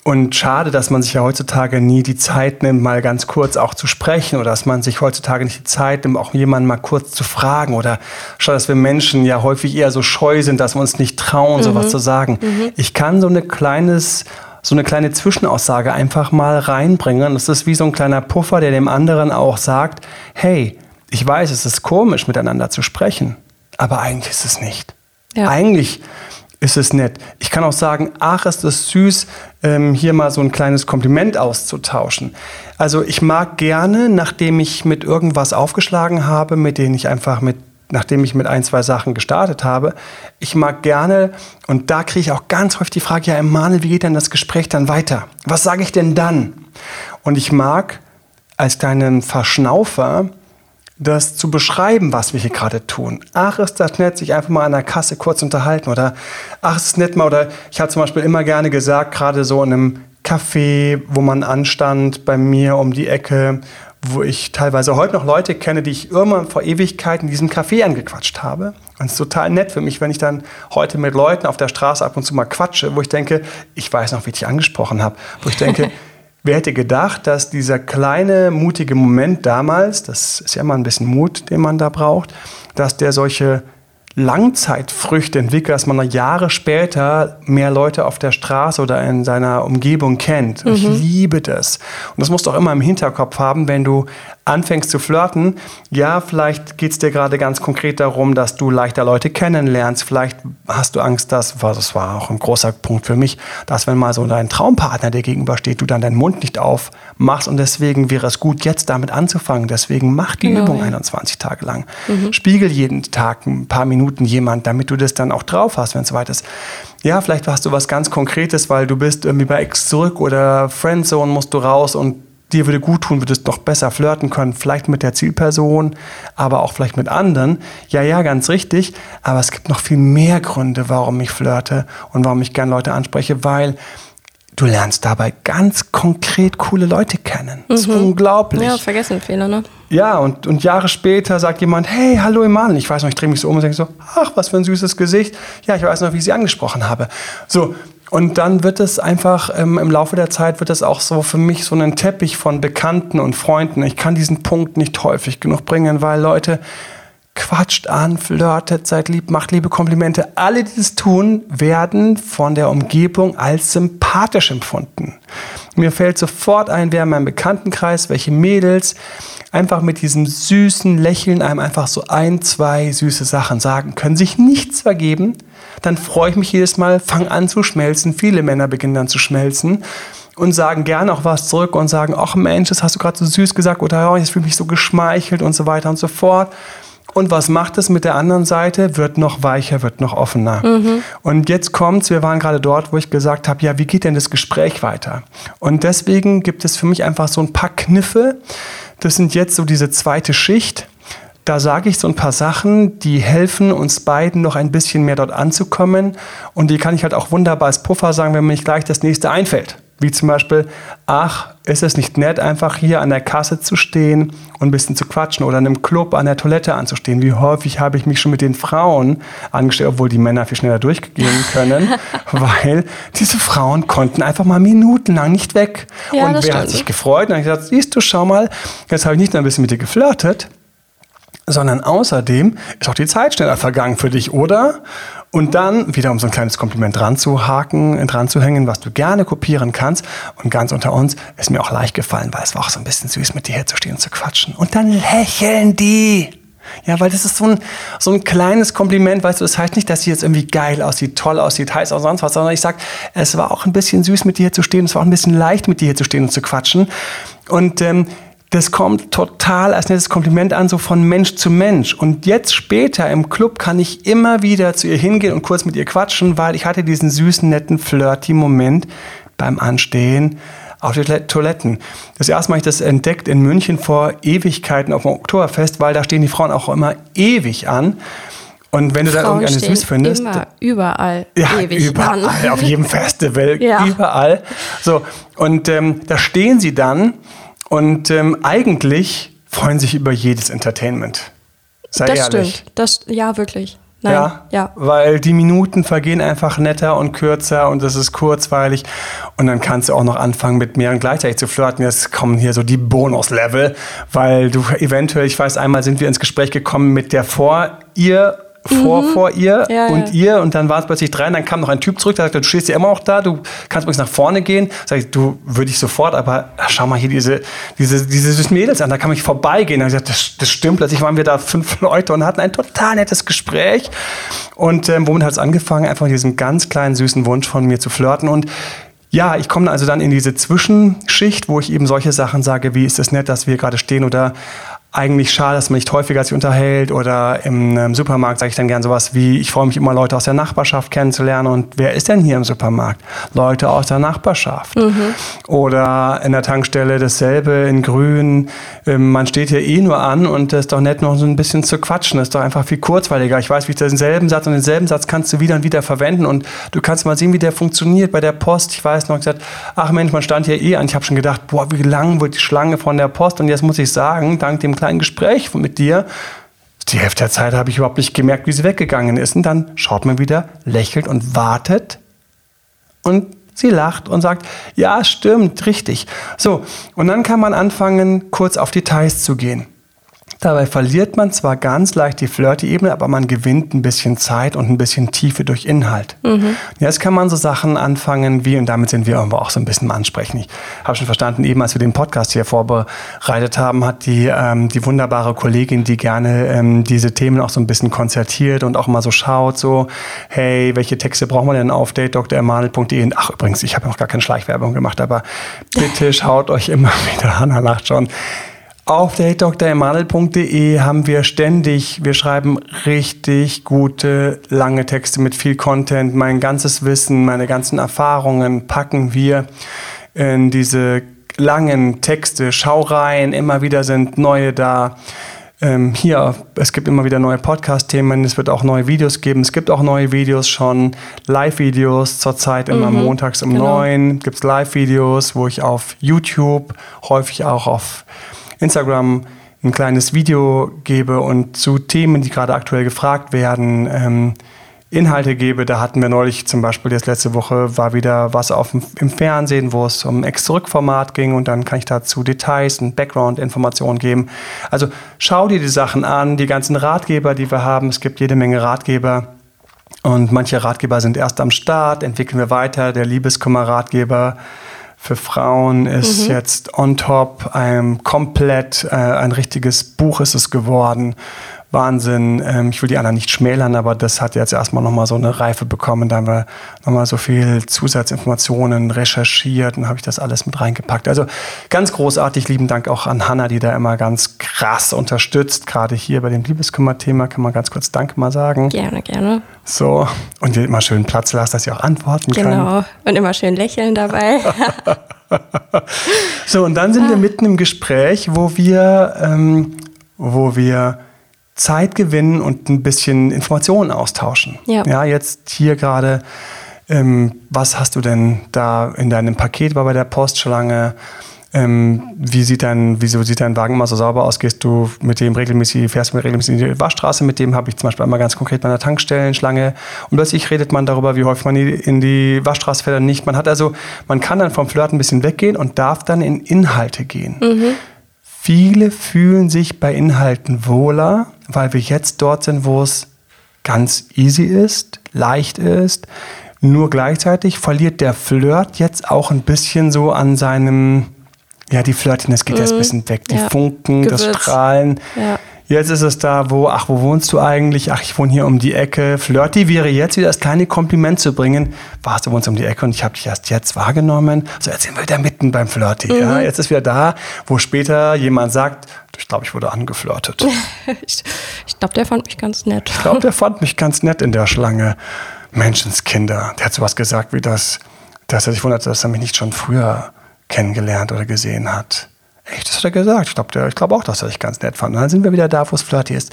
und schade, dass man sich ja heutzutage nie die Zeit nimmt, mal ganz kurz auch zu sprechen oder dass man sich heutzutage nicht die Zeit nimmt, auch jemanden mal kurz zu fragen oder schade, dass wir Menschen ja häufig eher so scheu sind, dass wir uns nicht trauen, mhm. sowas zu sagen. Mhm. Ich kann so eine kleines so eine kleine Zwischenaussage einfach mal reinbringen. Das ist wie so ein kleiner Puffer, der dem anderen auch sagt, hey, ich weiß, es ist komisch, miteinander zu sprechen aber eigentlich ist es nicht. Ja. Eigentlich ist es nett. Ich kann auch sagen, ach, ist das süß, ähm, hier mal so ein kleines Kompliment auszutauschen. Also ich mag gerne, nachdem ich mit irgendwas aufgeschlagen habe, mit denen ich einfach mit nachdem ich mit ein, zwei Sachen gestartet habe, ich mag gerne, und da kriege ich auch ganz häufig die Frage, ja, Emanuel, wie geht denn das Gespräch dann weiter? Was sage ich denn dann? Und ich mag als deinen Verschnaufer das zu beschreiben, was wir hier gerade tun. Ach, ist das nett, sich einfach mal an der Kasse kurz unterhalten oder ach, ist nett mal oder ich habe zum Beispiel immer gerne gesagt, gerade so in einem Café, wo man anstand, bei mir um die Ecke, wo ich teilweise heute noch Leute kenne, die ich irgendwann vor Ewigkeiten in diesem Café angequatscht habe. Und es ist total nett für mich, wenn ich dann heute mit Leuten auf der Straße ab und zu mal quatsche, wo ich denke, ich weiß noch, wie ich dich angesprochen habe, wo ich denke, Wer hätte gedacht, dass dieser kleine, mutige Moment damals, das ist ja immer ein bisschen Mut, den man da braucht, dass der solche Langzeitfrüchte entwickelt, dass man Jahre später mehr Leute auf der Straße oder in seiner Umgebung kennt. Mhm. Ich liebe das. Und das musst du auch immer im Hinterkopf haben, wenn du anfängst zu flirten. Ja, vielleicht geht es dir gerade ganz konkret darum, dass du leichter Leute kennenlernst. Vielleicht hast du Angst, dass, das war auch ein großer Punkt für mich, dass wenn mal so dein Traumpartner dir gegenübersteht, du dann deinen Mund nicht aufmachst. Und deswegen wäre es gut, jetzt damit anzufangen. Deswegen mach die genau, Übung ja. 21 Tage lang. Mhm. Spiegel jeden Tag ein paar Minuten jemand, damit du das dann auch drauf hast, wenn es soweit ist. Ja, vielleicht hast du was ganz Konkretes, weil du bist irgendwie bei Ex zurück oder Friendzone musst du raus und dir würde gut tun, würdest noch besser flirten können, vielleicht mit der Zielperson, aber auch vielleicht mit anderen. Ja, ja, ganz richtig. Aber es gibt noch viel mehr Gründe, warum ich flirte und warum ich gern Leute anspreche, weil du lernst dabei ganz konkret coole Leute kennen. Das ist mhm. unglaublich. Ja, vergessen Fehler, ne? Ja, und, und Jahre später sagt jemand, hey, hallo Emanuel. Ich weiß noch, ich drehe mich so um und denke so, ach, was für ein süßes Gesicht. Ja, ich weiß noch, wie ich sie angesprochen habe. So, und dann wird es einfach ähm, im Laufe der Zeit wird es auch so für mich so ein Teppich von Bekannten und Freunden. Ich kann diesen Punkt nicht häufig genug bringen, weil Leute quatscht an, flirtet, seid lieb, macht liebe Komplimente. Alle, die das tun, werden von der Umgebung als sympathisch empfunden. Mir fällt sofort ein, wer in meinem Bekanntenkreis, welche Mädels einfach mit diesem süßen Lächeln einem einfach so ein, zwei süße Sachen sagen können, sich nichts vergeben, dann freue ich mich jedes Mal, fange an zu schmelzen. Viele Männer beginnen dann zu schmelzen und sagen gerne auch was zurück und sagen, ach Mensch, das hast du gerade so süß gesagt oder oh, jetzt fühle ich mich so geschmeichelt und so weiter und so fort. Und was macht es mit der anderen Seite? Wird noch weicher, wird noch offener. Mhm. Und jetzt kommt's, wir waren gerade dort, wo ich gesagt habe, ja, wie geht denn das Gespräch weiter? Und deswegen gibt es für mich einfach so ein paar Kniffe. Das sind jetzt so diese zweite Schicht. Da sage ich so ein paar Sachen, die helfen uns beiden noch ein bisschen mehr dort anzukommen. Und die kann ich halt auch wunderbar als Puffer sagen, wenn mir nicht gleich das nächste einfällt. Wie zum Beispiel, ach, ist es nicht nett, einfach hier an der Kasse zu stehen und ein bisschen zu quatschen oder in einem Club an der Toilette anzustehen? Wie häufig habe ich mich schon mit den Frauen angestellt, obwohl die Männer viel schneller durchgehen können, weil diese Frauen konnten einfach mal minutenlang nicht weg. Ja, und wer stimmt. hat sich gefreut? Und ich gesagt, siehst du, schau mal, jetzt habe ich nicht nur ein bisschen mit dir geflirtet, sondern außerdem ist auch die Zeit schneller vergangen für dich, oder? Und dann wieder um so ein kleines Kompliment dran zu haken, dran zu hängen, was du gerne kopieren kannst. Und ganz unter uns ist mir auch leicht gefallen, weil es war auch so ein bisschen süß, mit dir herzustehen und zu quatschen. Und dann lächeln die. Ja, weil das ist so ein, so ein kleines Kompliment, weißt du, das heißt nicht, dass sie jetzt irgendwie geil aussieht, toll aussieht, heiß oder sonst was, sondern ich sag, es war auch ein bisschen süß, mit dir hier zu stehen, es war auch ein bisschen leicht, mit dir hier zu stehen und zu quatschen. Und ähm, das kommt total als nettes Kompliment an, so von Mensch zu Mensch. Und jetzt später im Club kann ich immer wieder zu ihr hingehen und kurz mit ihr quatschen, weil ich hatte diesen süßen, netten, flirty Moment beim Anstehen auf die Toiletten. Das erste Mal habe ich das entdeckt in München vor Ewigkeiten auf dem Oktoberfest, weil da stehen die Frauen auch immer ewig an. Und wenn du da irgendeine süß findest. Immer, überall. Ja, ewig überall. An. Auf jedem Festival, ja. überall. So, und ähm, da stehen sie dann und ähm, eigentlich freuen sich über jedes Entertainment. Sei das ehrlich. stimmt. Das, ja, wirklich. Nein, ja, ja, weil die Minuten vergehen einfach netter und kürzer und es ist kurzweilig. Und dann kannst du auch noch anfangen, mit mehreren gleichzeitig zu flirten. Jetzt kommen hier so die Bonus-Level, weil du eventuell, ich weiß, einmal sind wir ins Gespräch gekommen mit der vor ihr vor, mhm. vor ihr ja, und ja. ihr und dann waren es plötzlich drei und dann kam noch ein Typ zurück, der sagte, du stehst ja immer noch da, du kannst übrigens nach vorne gehen. Sag ich, du würde ich sofort, aber ach, schau mal hier diese, diese, diese Mädels an, da kann ich vorbeigehen. Dann habe ich gesagt, das, das stimmt, plötzlich waren wir da fünf Leute und hatten ein total nettes Gespräch und ähm, womit hat es angefangen, einfach diesen ganz kleinen süßen Wunsch von mir zu flirten und ja, ich komme also dann in diese Zwischenschicht, wo ich eben solche Sachen sage, wie ist es nett, dass wir gerade stehen oder eigentlich schade, dass man nicht häufiger sich unterhält oder im, im Supermarkt sage ich dann gern sowas wie, ich freue mich immer Leute aus der Nachbarschaft kennenzulernen und wer ist denn hier im Supermarkt? Leute aus der Nachbarschaft. Mhm. Oder in der Tankstelle dasselbe in grün, ähm, man steht hier eh nur an und es ist doch nett noch so ein bisschen zu quatschen, das ist doch einfach viel kurzweiliger. Ich weiß, wie ich denselben Satz und denselben Satz kannst du wieder und wieder verwenden und du kannst mal sehen, wie der funktioniert bei der Post. Ich weiß noch, gesagt, ach Mensch, man stand hier eh an. Ich habe schon gedacht, boah, wie lang wird die Schlange von der Post und jetzt muss ich sagen, dank dem kleinen Gespräch mit dir, die Hälfte der Zeit habe ich überhaupt nicht gemerkt, wie sie weggegangen ist. Und dann schaut man wieder, lächelt und wartet. Und sie lacht und sagt, ja, stimmt, richtig. So, und dann kann man anfangen, kurz auf Details zu gehen. Dabei verliert man zwar ganz leicht die Flirty-Ebene, aber man gewinnt ein bisschen Zeit und ein bisschen Tiefe durch Inhalt. Mhm. Jetzt kann man so Sachen anfangen wie, und damit sind wir irgendwo auch so ein bisschen ansprechen. Ich habe schon verstanden, eben als wir den Podcast hier vorbereitet haben, hat die, ähm, die wunderbare Kollegin, die gerne ähm, diese Themen auch so ein bisschen konzertiert und auch mal so schaut, so, hey, welche Texte brauchen wir denn auf datedrmanel.de? Ach, übrigens, ich habe noch gar keine Schleichwerbung gemacht, aber bitte schaut euch immer wieder, Hanna lacht schon, auf datedremanuel.de haben wir ständig, wir schreiben richtig gute, lange Texte mit viel Content. Mein ganzes Wissen, meine ganzen Erfahrungen packen wir in diese langen Texte, Schaureien. Immer wieder sind neue da. Ähm, hier, es gibt immer wieder neue Podcast-Themen, es wird auch neue Videos geben. Es gibt auch neue Videos schon, Live-Videos zurzeit immer mhm, montags um genau. neun. Gibt es Live-Videos, wo ich auf YouTube, häufig auch auf Instagram ein kleines Video gebe und zu Themen, die gerade aktuell gefragt werden, ähm, Inhalte gebe. Da hatten wir neulich zum Beispiel jetzt letzte Woche war wieder was auf dem, im Fernsehen, wo es um Ex-Zurück-Format ging und dann kann ich dazu Details und Background-Informationen geben. Also schau dir die Sachen an, die ganzen Ratgeber, die wir haben. Es gibt jede Menge Ratgeber. Und manche Ratgeber sind erst am Start, entwickeln wir weiter. Der Liebeskummer-Ratgeber für Frauen ist mhm. jetzt on top, ein komplett, äh, ein richtiges Buch ist es geworden. Wahnsinn. Ähm, ich will die anderen nicht schmälern, aber das hat jetzt erstmal nochmal so eine Reife bekommen. Da haben wir nochmal so viel Zusatzinformationen recherchiert und habe ich das alles mit reingepackt. Also ganz großartig. Lieben Dank auch an Hanna, die da immer ganz krass unterstützt. Gerade hier bei dem Liebeskümmer-Thema kann man ganz kurz Danke mal sagen. Gerne, gerne. So, und immer schön Platz lässt, dass sie auch antworten genau. kann. Genau, und immer schön lächeln dabei. so, und dann sind ah. wir mitten im Gespräch, wo wir, ähm, wo wir Zeit gewinnen und ein bisschen Informationen austauschen. Ja, ja jetzt hier gerade, ähm, was hast du denn da in deinem Paket, war bei der Postschlange? Ähm, wie sieht dein, wieso sieht dein Wagen immer so sauber aus? Gehst du mit dem regelmäßig, fährst du mit regelmäßig in die Waschstraße? Mit dem habe ich zum Beispiel einmal ganz konkret bei einer Tankstellenschlange. Und plötzlich redet man darüber, wie häufig man in die Waschstraße fährt oder nicht. Man hat also, man kann dann vom Flirten ein bisschen weggehen und darf dann in Inhalte gehen. Mhm. Viele fühlen sich bei Inhalten wohler, weil wir jetzt dort sind, wo es ganz easy ist, leicht ist. Nur gleichzeitig verliert der Flirt jetzt auch ein bisschen so an seinem, ja, die Flirtiness geht mhm. jetzt ein bisschen weg. Die ja. Funken, Gewürz. das Strahlen. Ja. Jetzt ist es da, wo, ach, wo wohnst du eigentlich? Ach, ich wohne hier um die Ecke. Flirty wäre jetzt wieder das kleine Kompliment zu bringen. Warst du wohnst um die Ecke und ich habe dich erst jetzt wahrgenommen. So, jetzt sind wir wieder mitten beim Flirty. Mhm. Ja, jetzt ist wieder da, wo später jemand sagt, ich glaube, ich wurde angeflirtet. ich, ich glaube, der fand mich ganz nett. Ich glaube, der fand mich ganz nett in der Schlange. Menschenskinder. Der hat sowas gesagt wie das, dass er sich wundert, dass er mich nicht schon früher kennengelernt oder gesehen hat. Echt, das hat er gesagt. Ich glaube glaub auch, dass er dich ganz nett fand. Und dann sind wir wieder da, wo es Flirty ist.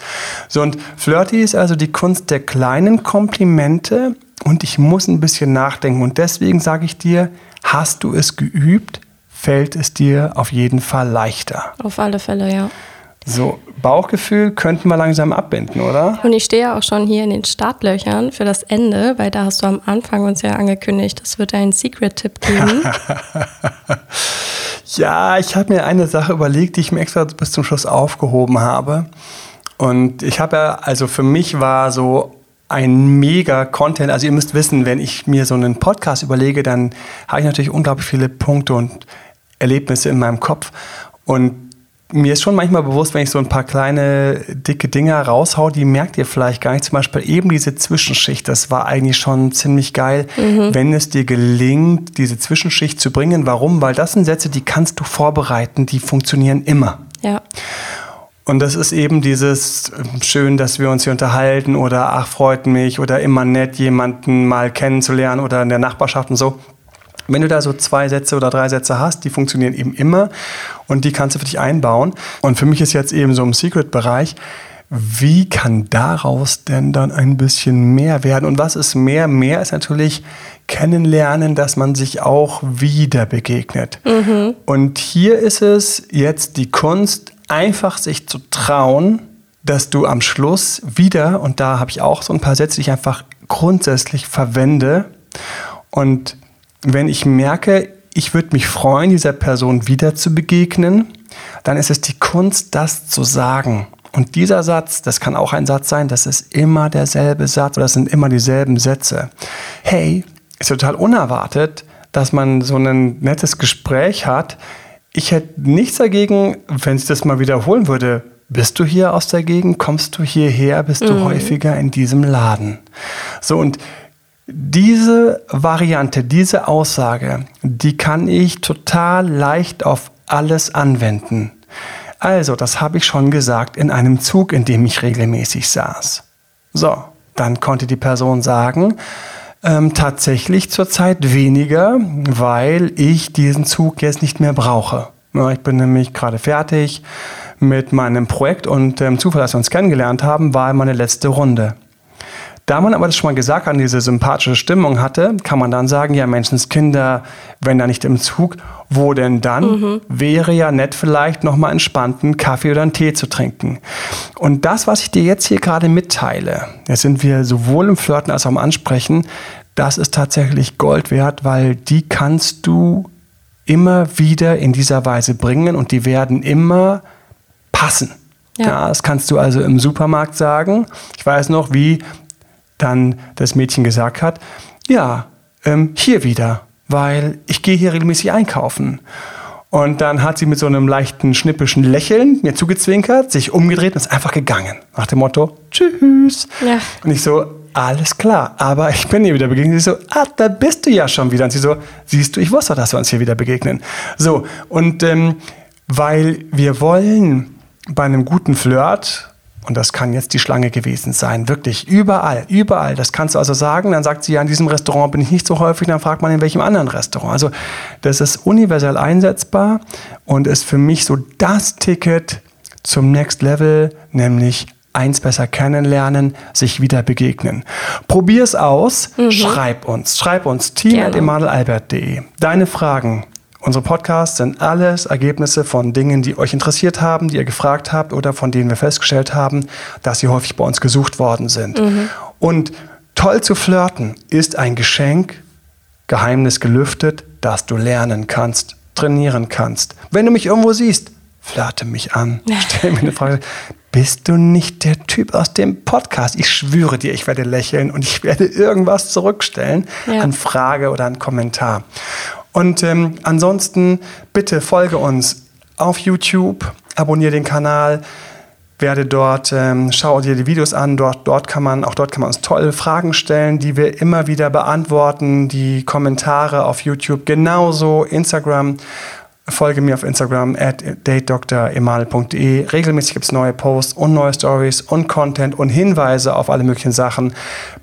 So, und Flirty ist also die Kunst der kleinen Komplimente. Und ich muss ein bisschen nachdenken. Und deswegen sage ich dir, hast du es geübt, fällt es dir auf jeden Fall leichter. Auf alle Fälle, ja. So, Bauchgefühl könnten wir langsam abbinden, oder? Und ich stehe ja auch schon hier in den Startlöchern für das Ende, weil da hast du am Anfang uns ja angekündigt, es wird einen Secret-Tipp geben. Ja, ich habe mir eine Sache überlegt, die ich mir extra bis zum Schluss aufgehoben habe. Und ich habe ja, also für mich war so ein mega Content. Also ihr müsst wissen, wenn ich mir so einen Podcast überlege, dann habe ich natürlich unglaublich viele Punkte und Erlebnisse in meinem Kopf. Und mir ist schon manchmal bewusst, wenn ich so ein paar kleine, dicke Dinger raushau, die merkt ihr vielleicht gar nicht. Zum Beispiel eben diese Zwischenschicht, das war eigentlich schon ziemlich geil, mhm. wenn es dir gelingt, diese Zwischenschicht zu bringen. Warum? Weil das sind Sätze, die kannst du vorbereiten, die funktionieren immer. Ja. Und das ist eben dieses ähm, schön, dass wir uns hier unterhalten oder ach, freut mich oder immer nett, jemanden mal kennenzulernen oder in der Nachbarschaft und so. Wenn du da so zwei Sätze oder drei Sätze hast, die funktionieren eben immer und die kannst du für dich einbauen. Und für mich ist jetzt eben so im Secret-Bereich, wie kann daraus denn dann ein bisschen mehr werden? Und was ist mehr? Mehr ist natürlich kennenlernen, dass man sich auch wieder begegnet. Mhm. Und hier ist es jetzt die Kunst, einfach sich zu trauen, dass du am Schluss wieder, und da habe ich auch so ein paar Sätze, die ich einfach grundsätzlich verwende. Und wenn ich merke, ich würde mich freuen, dieser Person wieder zu begegnen, dann ist es die Kunst, das zu sagen. Und dieser Satz, das kann auch ein Satz sein, das ist immer derselbe Satz oder das sind immer dieselben Sätze. Hey, ist total unerwartet, dass man so ein nettes Gespräch hat. Ich hätte nichts dagegen, wenn sich das mal wiederholen würde. Bist du hier aus der Gegend? Kommst du hierher? Bist du mhm. häufiger in diesem Laden? So, und diese Variante, diese Aussage, die kann ich total leicht auf alles anwenden. Also, das habe ich schon gesagt in einem Zug, in dem ich regelmäßig saß. So, dann konnte die Person sagen, ähm, tatsächlich zurzeit weniger, weil ich diesen Zug jetzt nicht mehr brauche. Ja, ich bin nämlich gerade fertig mit meinem Projekt und im ähm, Zufall, als wir uns kennengelernt haben, war meine letzte Runde. Da man aber das schon mal gesagt hat, diese sympathische Stimmung hatte, kann man dann sagen, ja, Menschenskinder, wenn da nicht im Zug, wo denn dann? Mhm. Wäre ja nett vielleicht nochmal entspannten Kaffee oder einen Tee zu trinken. Und das, was ich dir jetzt hier gerade mitteile, jetzt sind wir sowohl im Flirten als auch im Ansprechen, das ist tatsächlich Gold wert, weil die kannst du immer wieder in dieser Weise bringen und die werden immer passen. Ja. ja. das kannst du also im Supermarkt sagen. Ich weiß noch, wie dann das Mädchen gesagt hat, ja, ähm, hier wieder, weil ich gehe hier regelmäßig einkaufen. Und dann hat sie mit so einem leichten schnippischen Lächeln mir zugezwinkert, sich umgedreht und ist einfach gegangen. Nach dem Motto, tschüss. Ja. Und ich so, alles klar, aber ich bin ihr wieder begegnet. Sie so, ah, da bist du ja schon wieder. Und sie so, siehst du, ich wusste, dass wir uns hier wieder begegnen. So, und ähm, weil wir wollen bei einem guten Flirt und das kann jetzt die Schlange gewesen sein. Wirklich überall, überall. Das kannst du also sagen. Dann sagt sie, ja, in diesem Restaurant bin ich nicht so häufig. Dann fragt man, in welchem anderen Restaurant. Also das ist universell einsetzbar und ist für mich so das Ticket zum Next Level, nämlich eins besser kennenlernen, sich wieder begegnen. Probier's aus, mhm. schreib uns, schreib uns team.emanuelalbert.de. Deine Fragen, Unsere Podcasts sind alles Ergebnisse von Dingen, die euch interessiert haben, die ihr gefragt habt oder von denen wir festgestellt haben, dass sie häufig bei uns gesucht worden sind. Mhm. Und toll zu flirten ist ein Geschenk, Geheimnis gelüftet, das du lernen kannst, trainieren kannst. Wenn du mich irgendwo siehst, flirte mich an. Stell mir eine Frage. Bist du nicht der Typ aus dem Podcast? Ich schwöre dir, ich werde lächeln und ich werde irgendwas zurückstellen ja. an Frage oder an Kommentar. Und ähm, ansonsten bitte folge uns auf YouTube, abonniere den Kanal, werde dort, ähm, schau dir die Videos an. Dort, dort kann man, auch dort kann man uns tolle Fragen stellen, die wir immer wieder beantworten. Die Kommentare auf YouTube genauso, Instagram Folge mir auf Instagram at datedremal.de. Regelmäßig gibt es neue Posts und neue Stories und Content und Hinweise auf alle möglichen Sachen.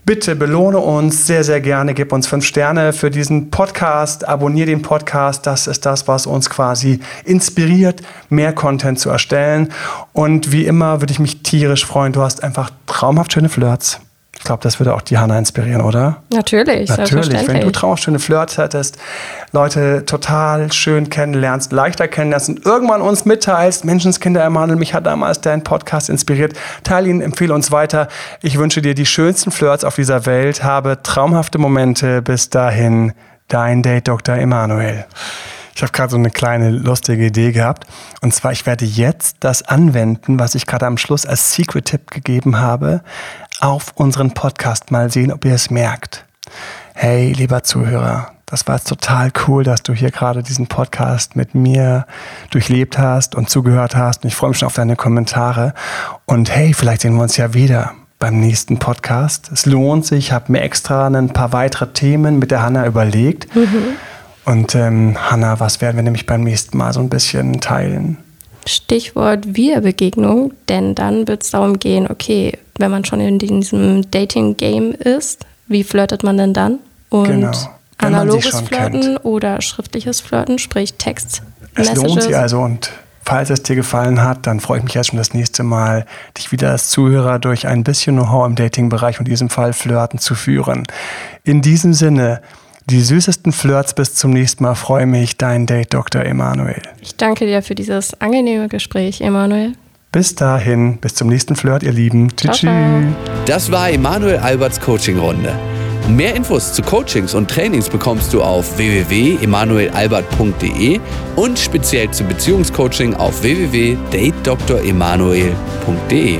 Bitte belohne uns sehr, sehr gerne. Gib uns fünf Sterne für diesen Podcast. Abonniere den Podcast. Das ist das, was uns quasi inspiriert, mehr Content zu erstellen. Und wie immer würde ich mich tierisch freuen. Du hast einfach traumhaft schöne Flirts. Ich glaube, das würde auch die Hanna inspirieren, oder? Natürlich. Natürlich. Wenn du traumschöne Flirts hättest, Leute total schön kennenlernst, leichter kennenlernst und irgendwann uns mitteilst, Menschenskinder Emanuel, mich hat damals dein Podcast inspiriert. Teil ihn, empfehle uns weiter. Ich wünsche dir die schönsten Flirts auf dieser Welt. Habe traumhafte Momente. Bis dahin, dein Date Dr. Emanuel. Ich habe gerade so eine kleine lustige Idee gehabt. Und zwar, ich werde jetzt das anwenden, was ich gerade am Schluss als Secret-Tipp gegeben habe, auf unseren Podcast mal sehen, ob ihr es merkt. Hey, lieber Zuhörer, das war jetzt total cool, dass du hier gerade diesen Podcast mit mir durchlebt hast und zugehört hast. Und ich freue mich schon auf deine Kommentare. Und hey, vielleicht sehen wir uns ja wieder beim nächsten Podcast. Es lohnt sich. Ich habe mir extra ein paar weitere Themen mit der Hanna überlegt. Mhm. Und ähm, Hanna, was werden wir nämlich beim nächsten Mal so ein bisschen teilen? Stichwort Wir-Begegnung, denn dann wird es darum gehen, okay, wenn man schon in diesem Dating-Game ist, wie flirtet man denn dann? Und genau. analoges Flirten kennt. oder schriftliches Flirten, sprich Text. Es Messages. lohnt sich also und falls es dir gefallen hat, dann freue ich mich jetzt schon das nächste Mal, dich wieder als Zuhörer durch ein bisschen Know-how im Dating-Bereich und in diesem Fall Flirten zu führen. In diesem Sinne, die süßesten Flirts. Bis zum nächsten Mal. Freue mich, dein Date Dr. Emanuel. Ich danke dir für dieses angenehme Gespräch, Emanuel. Bis dahin, bis zum nächsten Flirt, ihr Lieben. Tschüss. Das war Emanuel Alberts Coaching-Runde. Mehr Infos zu Coachings und Trainings bekommst du auf www.emanuelalbert.de und speziell zum Beziehungscoaching auf www.datedremanuel.de.